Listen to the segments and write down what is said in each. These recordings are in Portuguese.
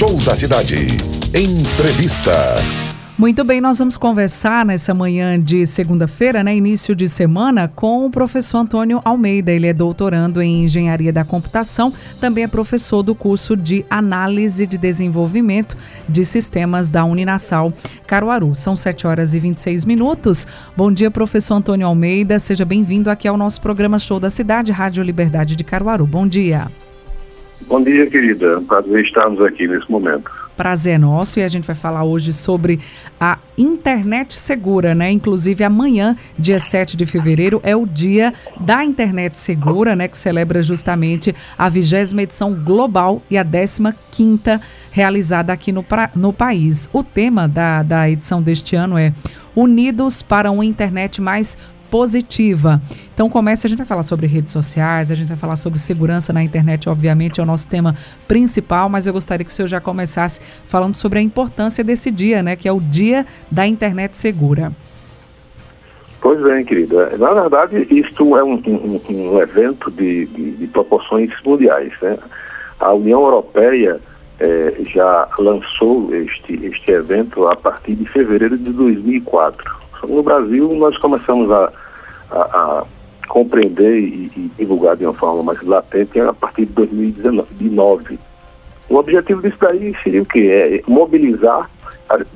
Show da Cidade. Entrevista. Muito bem, nós vamos conversar nessa manhã de segunda-feira, né, início de semana, com o professor Antônio Almeida. Ele é doutorando em Engenharia da Computação, também é professor do curso de Análise de Desenvolvimento de Sistemas da Uninasal Caruaru. São 7 horas e 26 minutos. Bom dia, professor Antônio Almeida. Seja bem-vindo aqui ao nosso programa Show da Cidade, Rádio Liberdade de Caruaru. Bom dia. Bom dia, querida. Prazer estarmos aqui nesse momento prazer é nosso e a gente vai falar hoje sobre a internet segura, né? Inclusive amanhã, dia 7 de fevereiro, é o dia da internet segura, né? Que celebra justamente a vigésima edição global e a 15 quinta realizada aqui no, pra, no país. O tema da, da edição deste ano é Unidos para uma internet mais positiva. Então comece, a gente vai falar sobre redes sociais, a gente vai falar sobre segurança na internet, obviamente é o nosso tema principal, mas eu gostaria que o senhor já começasse falando sobre a importância desse dia, né, que é o Dia da Internet Segura. Pois bem, querida. Na verdade, isto é um, um, um evento de, de, de, proporções mundiais. Né? A União Europeia eh, já lançou este, este evento a partir de fevereiro de 2004. No Brasil, nós começamos a, a, a compreender e, e, divulgar de uma forma mais latente a partir de 2019. O objetivo disso daí seria o quê? É mobilizar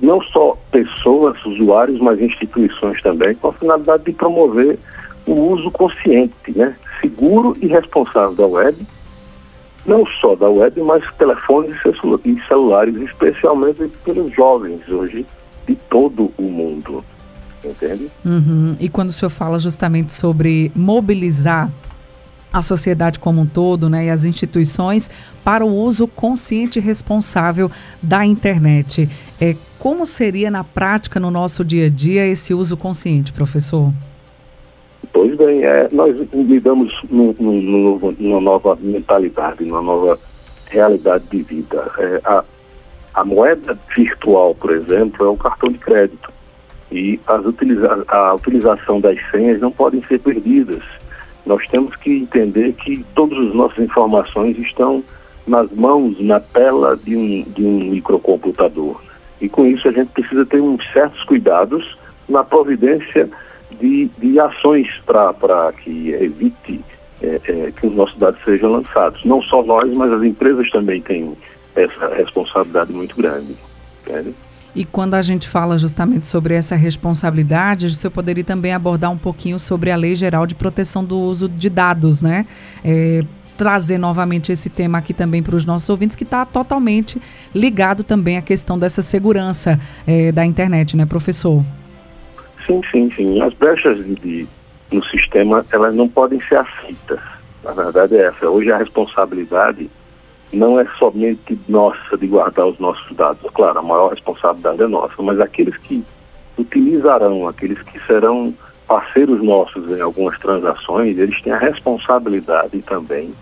não só pessoas, usuários, mas instituições também, com a finalidade de promover o uso consciente, né? seguro e responsável da web, não só da web, mas telefones e celulares, especialmente pelos jovens hoje de todo o mundo entende? Uhum. E quando o senhor fala justamente sobre mobilizar a sociedade como um todo né, e as instituições para o uso consciente e responsável da internet. É, como seria na prática, no nosso dia a dia, esse uso consciente, professor? Pois bem, é, nós lidamos num, num, numa nova mentalidade, numa nova realidade de vida. É, a, a moeda virtual, por exemplo, é o cartão de crédito e utiliza a utilização das senhas não podem ser perdidas. Nós temos que entender que todas as nossas informações estão nas mãos, na tela de um, de um microcomputador. E com isso a gente precisa ter uns certos cuidados na providência de, de ações para que evite é, é, que os nossos dados sejam lançados. Não só nós, mas as empresas também têm essa responsabilidade muito grande. Entende? E quando a gente fala justamente sobre essa responsabilidade, você poderia também abordar um pouquinho sobre a Lei Geral de Proteção do Uso de Dados, né? É, trazer novamente esse tema aqui também para os nossos ouvintes, que está totalmente ligado também à questão dessa segurança é, da internet, né, professor? Sim, sim, sim. As brechas de, de, no sistema, elas não podem ser aceitas. Na verdade é essa. Hoje a responsabilidade não é somente nossa de guardar os nossos dados. Claro, a maior responsabilidade é nossa, mas aqueles que utilizarão, aqueles que serão parceiros nossos em algumas transações, eles têm a responsabilidade também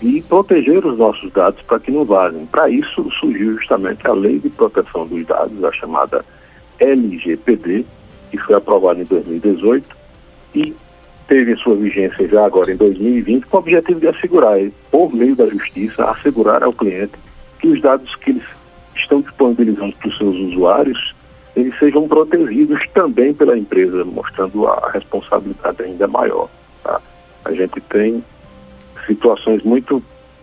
de proteger os nossos dados para que não vazem. Para isso surgiu justamente a Lei de Proteção dos Dados, a chamada LGPD, que foi aprovada em 2018 e teve sua vigência já agora em 2020, com o objetivo de assegurar, por meio da justiça, assegurar ao cliente que os dados que eles estão disponibilizando para os seus usuários, eles sejam protegidos também pela empresa, mostrando a responsabilidade ainda maior. Tá? A gente tem situações muito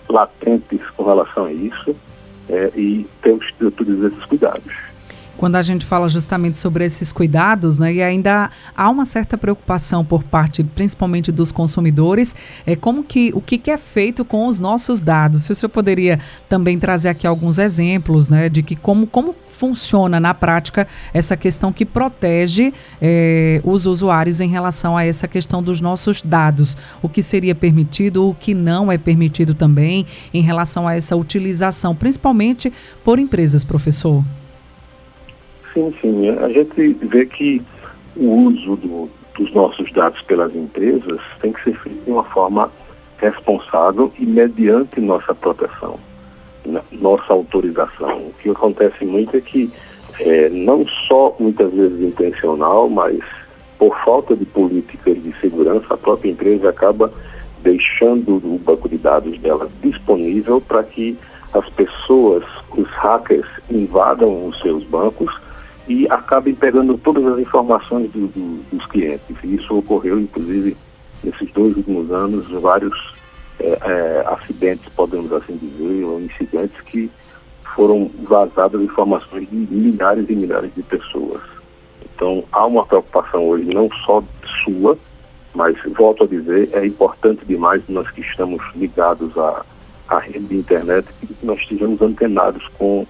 latentes com relação a isso é, e temos que ter todos esses cuidados. Quando a gente fala justamente sobre esses cuidados, né, e ainda há uma certa preocupação por parte, principalmente dos consumidores, é como que o que, é feito com os nossos dados. Se o senhor poderia também trazer aqui alguns exemplos, né, de que como, como funciona na prática essa questão que protege é, os usuários em relação a essa questão dos nossos dados. O que seria permitido, o que não é permitido também em relação a essa utilização, principalmente por empresas, professor. Sim, sim. A gente vê que o uso do, dos nossos dados pelas empresas tem que ser feito de uma forma responsável e mediante nossa proteção, nossa autorização. O que acontece muito é que é, não só muitas vezes intencional, mas por falta de políticas de segurança, a própria empresa acaba deixando o banco de dados dela disponível para que as pessoas, os hackers, invadam os seus bancos e acabem pegando todas as informações do, do, dos clientes. Isso ocorreu, inclusive, nesses dois últimos anos, vários é, é, acidentes, podemos assim dizer, ou incidentes que foram vazadas informações de milhares e milhares de pessoas. Então, há uma preocupação hoje não só sua, mas, volto a dizer, é importante demais nós que estamos ligados à, à rede de internet que nós estejamos antenados com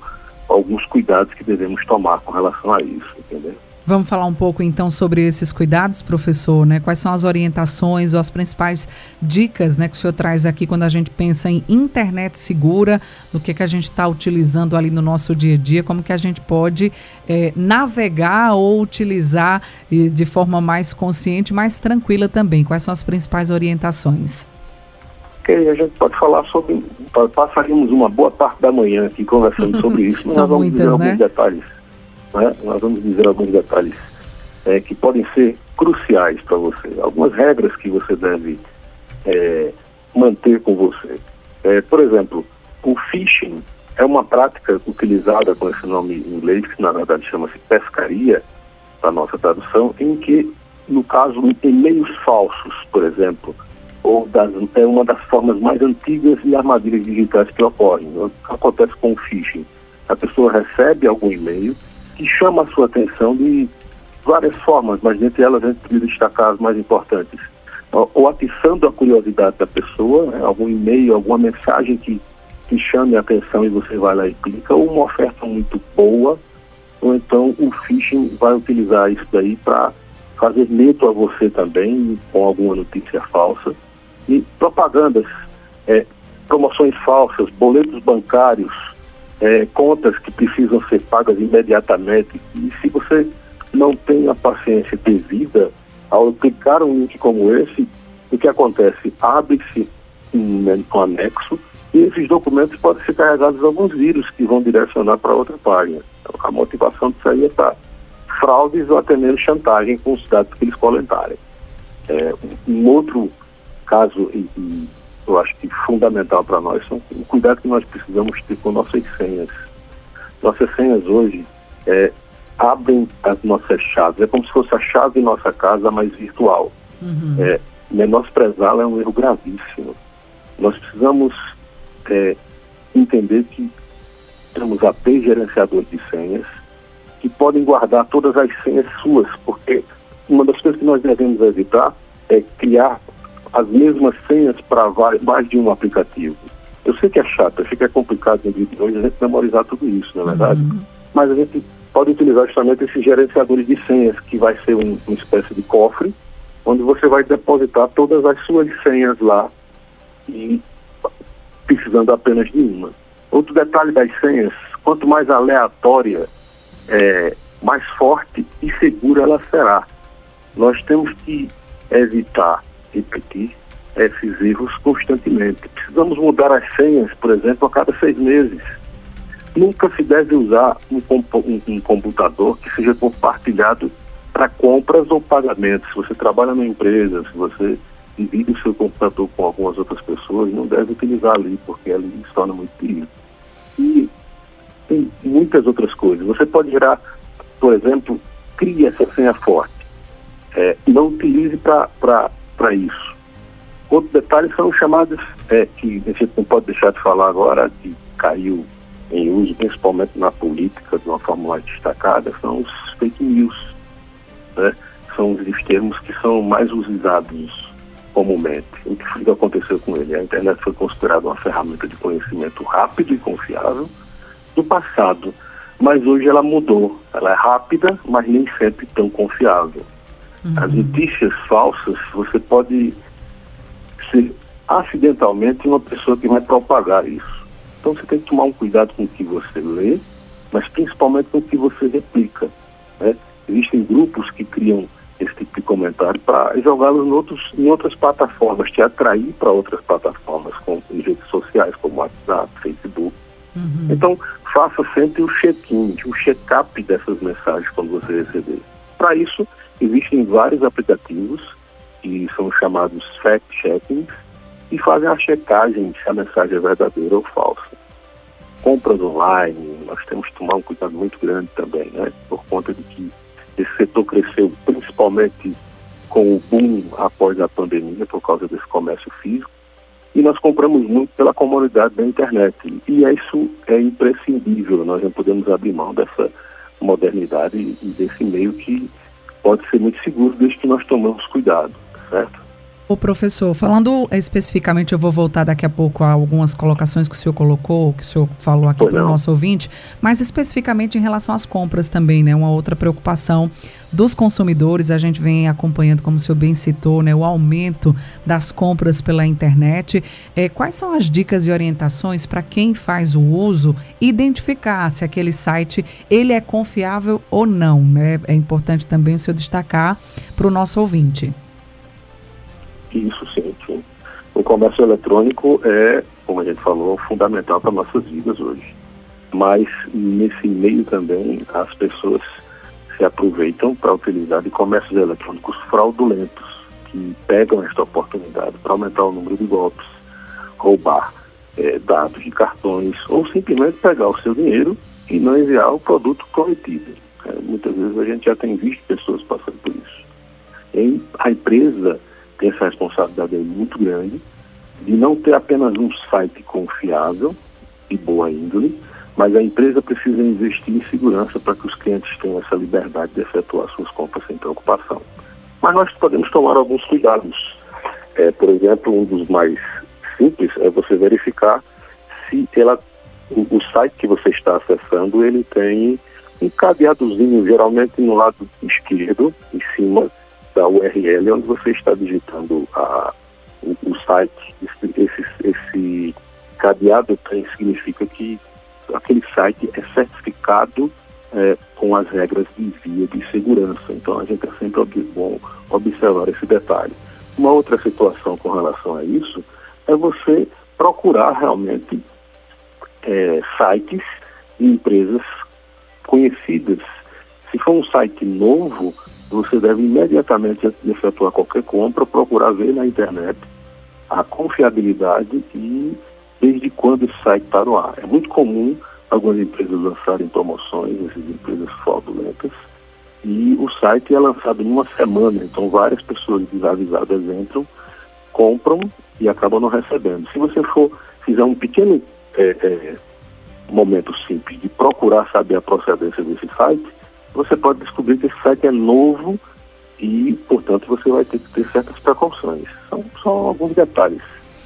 alguns cuidados que devemos tomar com relação a isso, entendeu? Vamos falar um pouco então sobre esses cuidados, professor, né? Quais são as orientações ou as principais dicas, né, que o senhor traz aqui quando a gente pensa em internet segura, do que que a gente está utilizando ali no nosso dia a dia, como que a gente pode é, navegar ou utilizar de forma mais consciente, mais tranquila também. Quais são as principais orientações? Ok, a gente pode falar sobre. Passaríamos uma boa parte da manhã aqui conversando sobre isso. Nós vamos muitas, dizer né? alguns detalhes. Né? Nós vamos dizer alguns detalhes é, que podem ser cruciais para você. Algumas regras que você deve é, manter com você. É, por exemplo, o phishing é uma prática utilizada com esse nome em inglês, que na verdade chama-se pescaria, da nossa tradução, em que, no caso, e-mails falsos, por exemplo, ou das, é uma das formas mais antigas de armadilhas digitais que ocorrem. Acontece com o phishing? A pessoa recebe algum e-mail que chama a sua atenção de várias formas, mas dentre elas a gente precisa destacar as mais importantes. Ou atiçando a curiosidade da pessoa, né, algum e-mail, alguma mensagem que, que chame a atenção e você vai lá e clica, ou uma oferta muito boa, ou então o phishing vai utilizar isso daí para fazer medo a você também com alguma notícia falsa e propagandas, é, promoções falsas, boletos bancários, é, contas que precisam ser pagas imediatamente. E se você não tem a paciência devida ao clicar um link como esse, o que acontece? Abre-se um, um anexo e esses documentos podem ser carregados alguns vírus que vão direcionar para outra página. Então, a motivação disso aí é para fraudes ou até mesmo chantagem com os dados que eles coletarem. É, um outro caso, e, e eu acho que fundamental para nós, são o cuidado que nós precisamos ter com nossas senhas. Nossas senhas hoje é, abrem as nossas chaves, é como se fosse a chave de nossa casa, mas virtual. Uhum. É, menosprezá-la é um erro gravíssimo. Nós precisamos é, entender que temos APs gerenciadores de senhas que podem guardar todas as senhas suas, porque uma das coisas que nós devemos evitar é criar as mesmas senhas para mais de um aplicativo. Eu sei que é chato, eu sei que é complicado no dia de hoje a gente memorizar tudo isso, não é verdade? Uhum. Mas a gente pode utilizar justamente esses gerenciadores de senhas, que vai ser um, uma espécie de cofre, onde você vai depositar todas as suas senhas lá e precisando apenas de uma. Outro detalhe das senhas, quanto mais aleatória, é, mais forte e segura ela será. Nós temos que evitar repetir esses erros constantemente. Precisamos mudar as senhas, por exemplo, a cada seis meses. Nunca se deve usar um, um, um computador que seja compartilhado para compras ou pagamentos. Se você trabalha numa empresa, se você divide o seu computador com algumas outras pessoas, não deve utilizar ali, porque ali se torna muito perigo. E tem muitas outras coisas. Você pode gerar, por exemplo, crie essa senha forte. É, não utilize para para isso. Outro detalhe são os chamados, é, que a gente não pode deixar de falar agora, que caiu em uso, principalmente na política, de uma forma mais destacada, são os fake news. Né? São os termos que são mais usados comumente. O que foi que aconteceu com ele? A internet foi considerada uma ferramenta de conhecimento rápido e confiável do passado, mas hoje ela mudou. Ela é rápida, mas nem sempre tão confiável. Uhum. As notícias falsas, você pode ser acidentalmente uma pessoa que vai propagar isso. Então você tem que tomar um cuidado com o que você lê, mas principalmente com o que você replica. Né? Existem grupos que criam esse tipo de comentário para jogá-los em, em outras plataformas, te atrair para outras plataformas, como redes sociais, como WhatsApp, Facebook. Uhum. Então, faça sempre o check-in, o check-up dessas mensagens quando você receber. Para isso, existem vários aplicativos que são chamados fact-checkings e fazem a checagem se a mensagem é verdadeira ou falsa. Compras online, nós temos que tomar um cuidado muito grande também, né? Por conta de que esse setor cresceu principalmente com o boom após a pandemia, por causa desse comércio físico. E nós compramos muito pela comunidade da internet. E isso é imprescindível, nós não podemos abrir mão dessa modernidade e desse meio que pode ser muito seguro desde que nós tomamos cuidado, certo? O professor, falando especificamente, eu vou voltar daqui a pouco a algumas colocações que o senhor colocou, que o senhor falou aqui para o nosso ouvinte, mas especificamente em relação às compras também, né? Uma outra preocupação dos consumidores, a gente vem acompanhando, como o senhor bem citou, né? O aumento das compras pela internet. É, quais são as dicas e orientações para quem faz o uso identificar se aquele site ele é confiável ou não, né? É importante também o senhor destacar para o nosso ouvinte. Isso sim, sim. O comércio eletrônico é, como a gente falou, fundamental para nossas vidas hoje. Mas nesse meio também as pessoas se aproveitam para utilizar de comércios eletrônicos fraudulentos, que pegam esta oportunidade para aumentar o número de golpes, roubar é, dados de cartões ou simplesmente pegar o seu dinheiro e não enviar o produto prometido. É, muitas vezes a gente já tem visto pessoas passando por isso. E a empresa tem essa responsabilidade aí muito grande de não ter apenas um site confiável e boa índole, mas a empresa precisa investir em segurança para que os clientes tenham essa liberdade de efetuar suas compras sem preocupação. Mas nós podemos tomar alguns cuidados. É, por exemplo, um dos mais simples é você verificar se ela, o, o site que você está acessando ele tem um cadeadozinho, geralmente no lado esquerdo, em cima, da URL onde você está digitando a, o, o site. Esse, esse, esse cadeado tem significa que aquele site é certificado é, com as regras de via de segurança. Então a gente é sempre bom observar esse detalhe. Uma outra situação com relação a isso é você procurar realmente é, sites de empresas conhecidas. Se for um site novo, você deve imediatamente, antes de efetuar qualquer compra, procurar ver na internet a confiabilidade e desde quando esse site está no ar. É muito comum algumas empresas lançarem promoções, essas empresas fraudulentas, e o site é lançado em uma semana, então várias pessoas desavisadas entram, compram e acabam não recebendo. Se você for fizer um pequeno é, é, momento simples de procurar saber a procedência desse site, você pode descobrir que esse site é novo e, portanto, você vai ter que ter certas precauções. São só alguns detalhes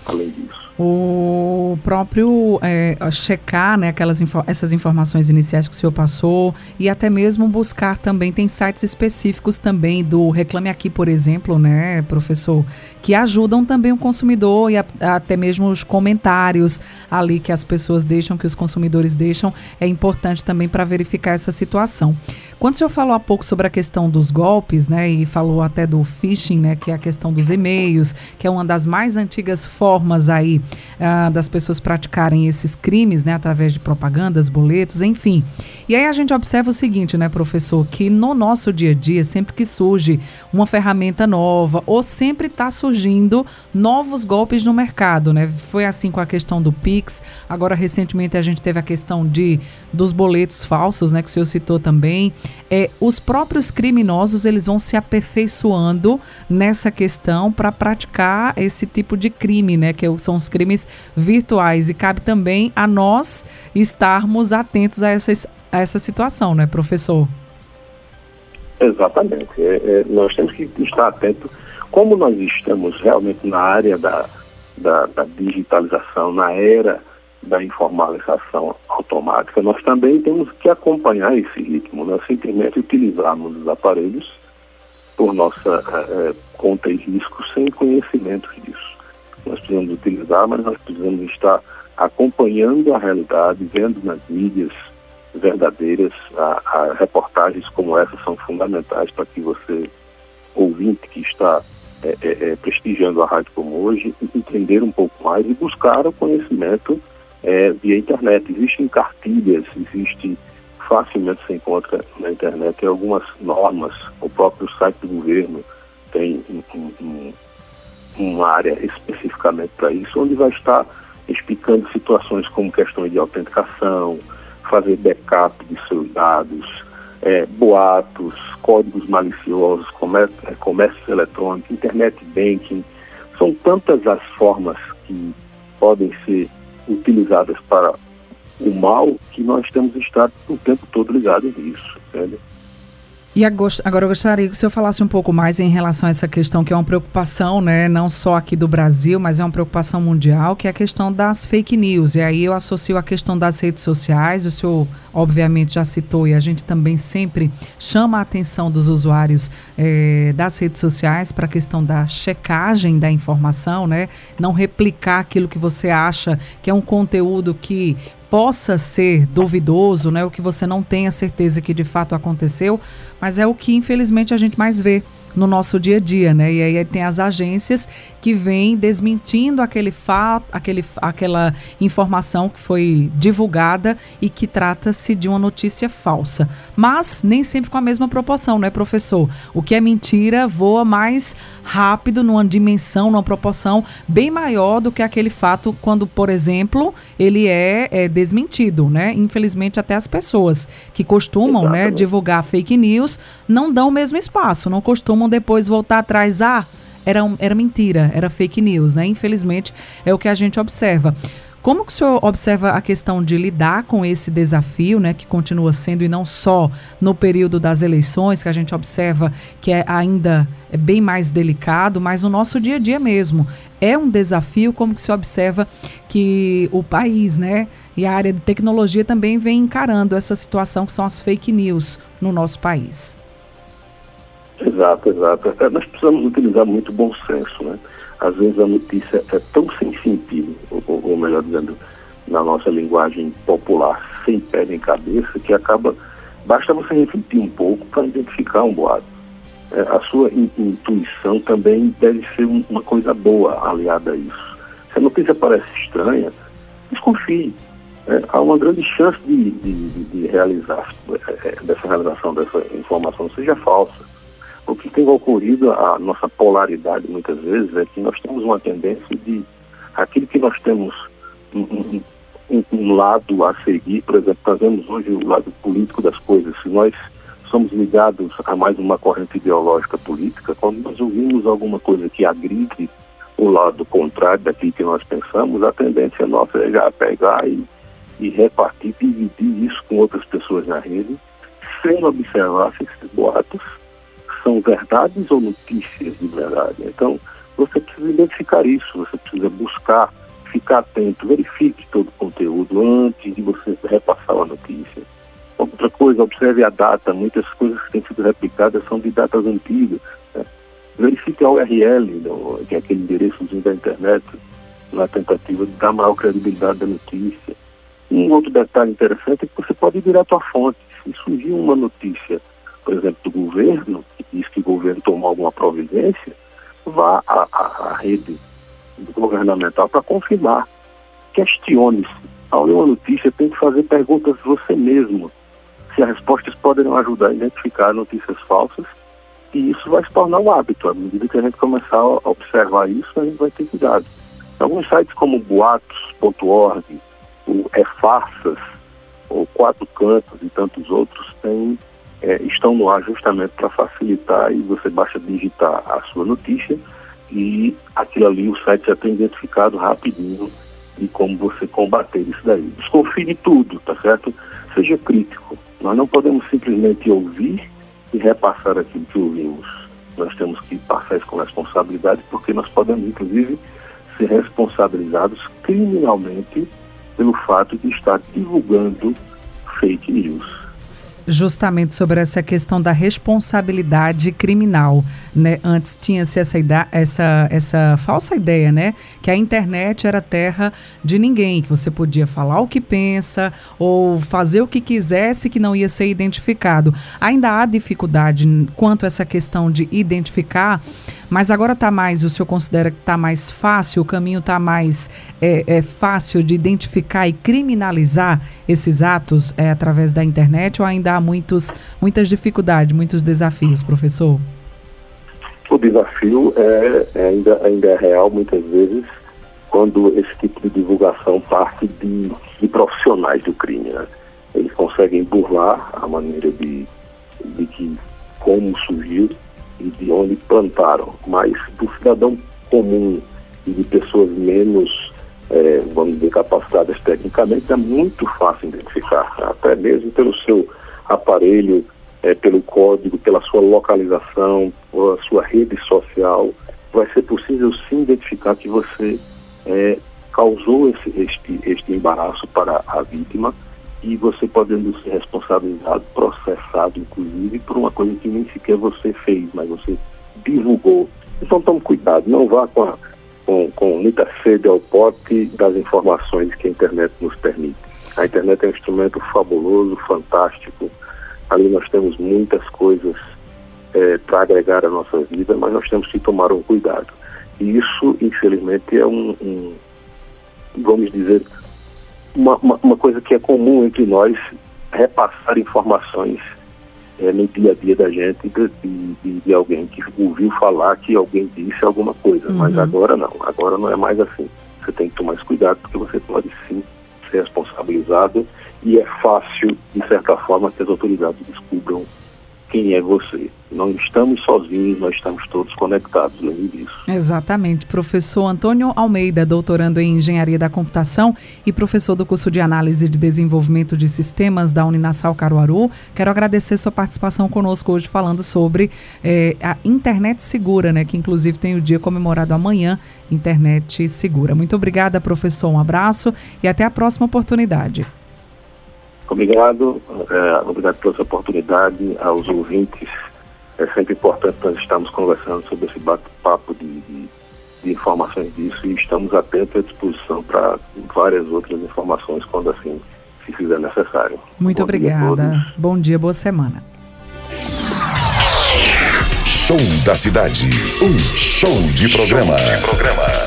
além disso o próprio é, checar né, aquelas info essas informações iniciais que o senhor passou e até mesmo buscar também, tem sites específicos também do Reclame Aqui, por exemplo, né, professor, que ajudam também o consumidor e a, até mesmo os comentários ali que as pessoas deixam, que os consumidores deixam, é importante também para verificar essa situação. Quando o senhor falou há pouco sobre a questão dos golpes, né, e falou até do phishing, né, que é a questão dos e-mails, que é uma das mais antigas formas aí uh, das pessoas praticarem esses crimes, né, através de propagandas, boletos, enfim. E aí a gente observa o seguinte, né, professor, que no nosso dia a dia, sempre que surge uma ferramenta nova, ou sempre está surgindo novos golpes no mercado, né? Foi assim com a questão do Pix, agora recentemente a gente teve a questão de dos boletos falsos, né, que o senhor citou também é, os próprios criminosos eles vão se aperfeiçoando nessa questão para praticar esse tipo de crime, né? Que são os crimes virtuais. E cabe também a nós estarmos atentos a essa, a essa situação, né, professor? Exatamente. É, é, nós temos que estar atentos. Como nós estamos realmente na área da, da, da digitalização, na era da informalização automática, nós também temos que acompanhar esse ritmo, né? simplesmente utilizarmos os aparelhos por nossa é, conta e risco sem conhecimento disso. Nós precisamos utilizar, mas nós precisamos estar acompanhando a realidade, vendo nas mídias verdadeiras, a, a reportagens como essa são fundamentais para que você, ouvinte que está é, é, é, prestigiando a rádio como hoje, entender um pouco mais e buscar o conhecimento é, via internet. Existem cartilhas, existe facilmente se encontra na internet algumas normas, o próprio site do governo tem um, um, uma área especificamente para isso, onde vai estar explicando situações como questões de autenticação, fazer backup de seus dados, é, boatos, códigos maliciosos, comércio, é, comércio eletrônico, internet banking. São tantas as formas que podem ser utilizadas para o mal que nós temos estado o tempo todo ligados nisso. Entende? E agora eu gostaria que o senhor falasse um pouco mais em relação a essa questão que é uma preocupação, né, não só aqui do Brasil, mas é uma preocupação mundial, que é a questão das fake news. E aí eu associo a questão das redes sociais, o senhor obviamente já citou e a gente também sempre chama a atenção dos usuários é, das redes sociais para a questão da checagem da informação, né? Não replicar aquilo que você acha que é um conteúdo que possa ser duvidoso, né, o que você não tenha certeza que de fato aconteceu, mas é o que infelizmente a gente mais vê no nosso dia a dia, né? E aí tem as agências que vêm desmentindo aquele fato, aquele, aquela informação que foi divulgada e que trata-se de uma notícia falsa. Mas nem sempre com a mesma proporção, né, professor? O que é mentira voa mais rápido, numa dimensão, numa proporção bem maior do que aquele fato quando, por exemplo, ele é, é desmentido, né? Infelizmente, até as pessoas que costumam né, divulgar fake news não dão o mesmo espaço, não costumam depois voltar atrás. Ah, era, era mentira, era fake news, né? Infelizmente, é o que a gente observa. Como que o senhor observa a questão de lidar com esse desafio, né, que continua sendo e não só no período das eleições, que a gente observa que é ainda é bem mais delicado, mas no nosso dia a dia mesmo é um desafio, como que se observa que o país, né, e a área de tecnologia também vem encarando essa situação que são as fake news no nosso país. Exato, exato. É, nós precisamos utilizar muito bom senso, né? Às vezes a notícia é tão sem sentido, ou, ou melhor dizendo, na nossa linguagem popular, sem pé nem cabeça, que acaba, basta você refletir um pouco para identificar um boato. É, a sua in, intuição também deve ser um, uma coisa boa aliada a isso. Se a notícia parece estranha, desconfie. É, há uma grande chance de, de, de realizar, é, é, dessa realização dessa informação seja falsa. O que tem ocorrido, a nossa polaridade muitas vezes, é que nós temos uma tendência de aquilo que nós temos um, um, um lado a seguir, por exemplo, nós vemos hoje o lado político das coisas. Se nós somos ligados a mais uma corrente ideológica política, quando nós ouvimos alguma coisa que agride o lado contrário daquilo que nós pensamos, a tendência nossa é já pegar e, e repartir, dividir isso com outras pessoas na rede, sem observar se esses boatos são verdades ou notícias de verdade. Então, você precisa identificar isso, você precisa buscar, ficar atento, verifique todo o conteúdo antes de você repassar a notícia. Outra coisa, observe a data. Muitas coisas que têm sido replicadas são de datas antigas. Né? Verifique a URL, que é aquele endereçozinho da internet, na tentativa de dar maior credibilidade da notícia. Um outro detalhe interessante é que você pode ir direto à fonte. Se surgir uma notícia por exemplo, do governo, diz que o governo tomou alguma providência, vá à, à, à rede governamental para confirmar. Questione-se. Ao ler uma notícia, tem que fazer perguntas você mesmo, se as respostas podem ajudar a identificar notícias falsas, e isso vai se tornar um hábito. À medida que a gente começar a observar isso, a gente vai ter cuidado. Alguns sites como boatos.org, o É ou Quatro Cantos e tantos outros têm é, estão no ar justamente para facilitar e você basta digitar a sua notícia e aquilo ali o site já tem identificado rapidinho de como você combater isso daí. Desconfie de tudo, tá certo? Seja crítico. Nós não podemos simplesmente ouvir e repassar aquilo que ouvimos. Nós temos que passar isso com responsabilidade, porque nós podemos, inclusive, ser responsabilizados criminalmente pelo fato de estar divulgando fake news justamente sobre essa questão da responsabilidade criminal. Né? Antes tinha-se essa, essa, essa falsa ideia, né? Que a internet era terra de ninguém, que você podia falar o que pensa ou fazer o que quisesse que não ia ser identificado. Ainda há dificuldade quanto a essa questão de identificar mas agora está mais, o senhor considera que está mais fácil, o caminho está mais é, é, fácil de identificar e criminalizar esses atos é, através da internet ou ainda há muitos, muitas dificuldades, muitos desafios, professor? O desafio é, é, ainda, ainda é real muitas vezes quando esse tipo de divulgação parte de, de profissionais do crime. Né? Eles conseguem burlar a maneira de, de que como surgiu e de onde plantaram, mas do cidadão comum e de pessoas menos, é, vamos dizer, capacitadas tecnicamente, é muito fácil identificar, até mesmo pelo seu aparelho, é, pelo código, pela sua localização, pela sua rede social, vai ser possível sim identificar que você é, causou esse, este, este embaraço para a vítima e você podendo ser responsabilizado, processado, inclusive, por uma coisa que nem sequer você fez, mas você divulgou. Então tome cuidado, não vá com, a, com, com muita sede ao pote das informações que a internet nos permite. A internet é um instrumento fabuloso, fantástico. Ali nós temos muitas coisas é, para agregar à nossa vida, mas nós temos que tomar um cuidado. E isso, infelizmente, é um, um vamos dizer, uma, uma, uma, coisa que é comum entre nós, repassar informações é, no dia a dia da gente de, de, de, alguém que ouviu falar que alguém disse alguma coisa. Uhum. Mas agora não, agora não é mais assim. Você tem que tomar mais cuidado porque você pode sim ser responsabilizado e é fácil, de certa forma, que as autoridades descubram quem é você. Não estamos sozinhos, nós estamos todos conectados, lembre disso. Exatamente. Professor Antônio Almeida, doutorando em Engenharia da Computação e professor do curso de Análise de Desenvolvimento de Sistemas da Uninasal Caruaru, quero agradecer sua participação conosco hoje falando sobre eh, a internet segura, né? Que inclusive tem o dia comemorado amanhã, Internet Segura. Muito obrigada, professor. Um abraço e até a próxima oportunidade. Obrigado, é, obrigado pela sua oportunidade aos ouvintes. É sempre importante nós estarmos conversando sobre esse bate-papo de, de, de, informações disso e estamos atentos à disposição para várias outras informações quando assim se fizer necessário. Muito Bom obrigada. Dia Bom dia, boa semana. Show da Cidade. Um show de programa. Show de programa.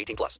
18 plus.